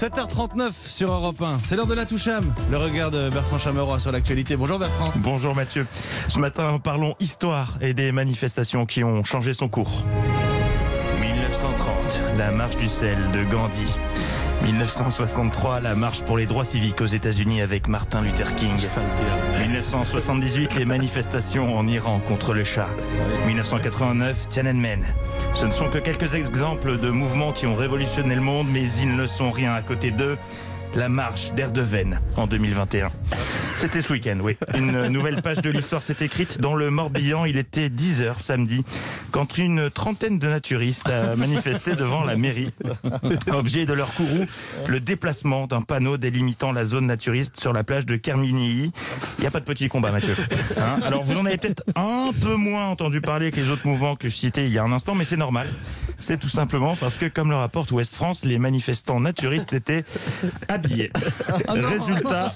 7h39 sur Europe 1. C'est l'heure de la Toucham. Le regard de Bertrand Chameroy sur l'actualité. Bonjour Bertrand. Bonjour Mathieu. Ce matin, parlons histoire et des manifestations qui ont changé son cours. 1930, la marche du sel de Gandhi. 1963, la marche pour les droits civiques aux États-Unis avec Martin Luther King. 1978, les manifestations en Iran contre le Shah. 1989, Tiananmen. Ce ne sont que quelques exemples de mouvements qui ont révolutionné le monde, mais ils ne sont rien à côté d'eux. La marche d'Erdeven en 2021. C'était ce week-end, oui. Une nouvelle page de l'histoire s'est écrite dans le Morbihan. Il était 10h samedi quand une trentaine de naturistes a manifesté devant la mairie. Objet de leur courroux, le déplacement d'un panneau délimitant la zone naturiste sur la plage de Kerminii. Il n'y a pas de petit combat, Mathieu. Hein? Alors, vous en avez peut-être un peu moins entendu parler que les autres mouvements que je citais il y a un instant, mais c'est normal. C'est tout simplement parce que, comme le rapporte Ouest France, les manifestants naturistes étaient habillés. Résultat,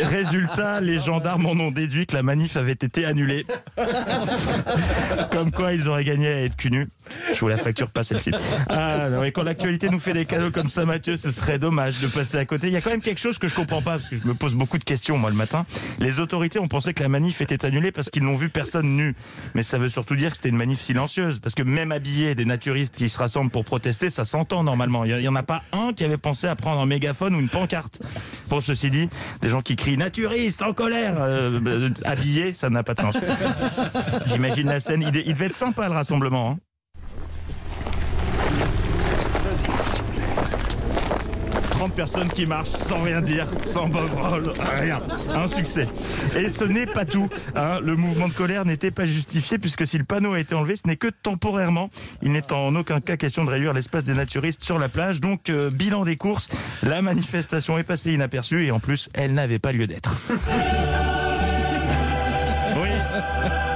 résultat, les gendarmes en ont déduit que la manif avait été annulée. Comme quoi, ils auraient gagné à être cul nus. Je vous la facture pas celle-ci. Ah, non, mais quand l'actualité nous fait des cadeaux comme ça, Mathieu, ce serait dommage de passer à côté. Il y a quand même quelque chose que je comprends pas, parce que je me pose beaucoup de questions, moi, le matin. Les autorités ont pensé que la manif était annulée parce qu'ils n'ont vu personne nu. Mais ça veut surtout dire que c'était une manif silencieuse. Parce que même habillés, des naturistes qui se rassemblent pour protester, ça s'entend normalement. Il y en a pas un qui avait pensé à prendre un mégaphone ou une pancarte. Pour ceci dit, des gens qui crient naturistes en colère, euh, euh, habillés, ça n'a pas de sens. J'imagine la scène. Il, il devait être sympa le rassemblement. Hein. 30 personnes qui marchent sans rien dire, sans banderole, rien. Un succès. Et ce n'est pas tout. hein. Le mouvement de colère n'était pas justifié puisque si le panneau a été enlevé, ce n'est que temporairement. Il n'est en aucun cas question de réduire l'espace des naturistes sur la plage. Donc, euh, bilan des courses, la manifestation est passée inaperçue et en plus, elle n'avait pas lieu d'être.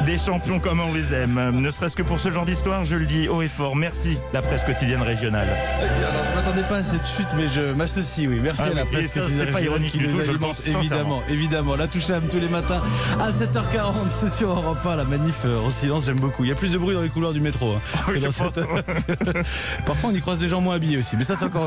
Des champions comme on les aime. Ne serait-ce que pour ce genre d'histoire, je le dis haut et fort. Merci, la presse quotidienne régionale. Alors je m'attendais pas à cette chute, mais je m'associe, oui. Merci Ah, à la presse ça, quotidienne pas ironique qui nous tout, je le alimente, pense sincèrement. évidemment, évidemment. La Toucham tous les matins à 7h40, c'est sur Europe 1, la manif euh, en silence, j'aime beaucoup. Il y a plus de bruit dans les couloirs du métro. hein, que dans cette- Parfois on y croise des gens moins habillés aussi, mais ça c'est encore autre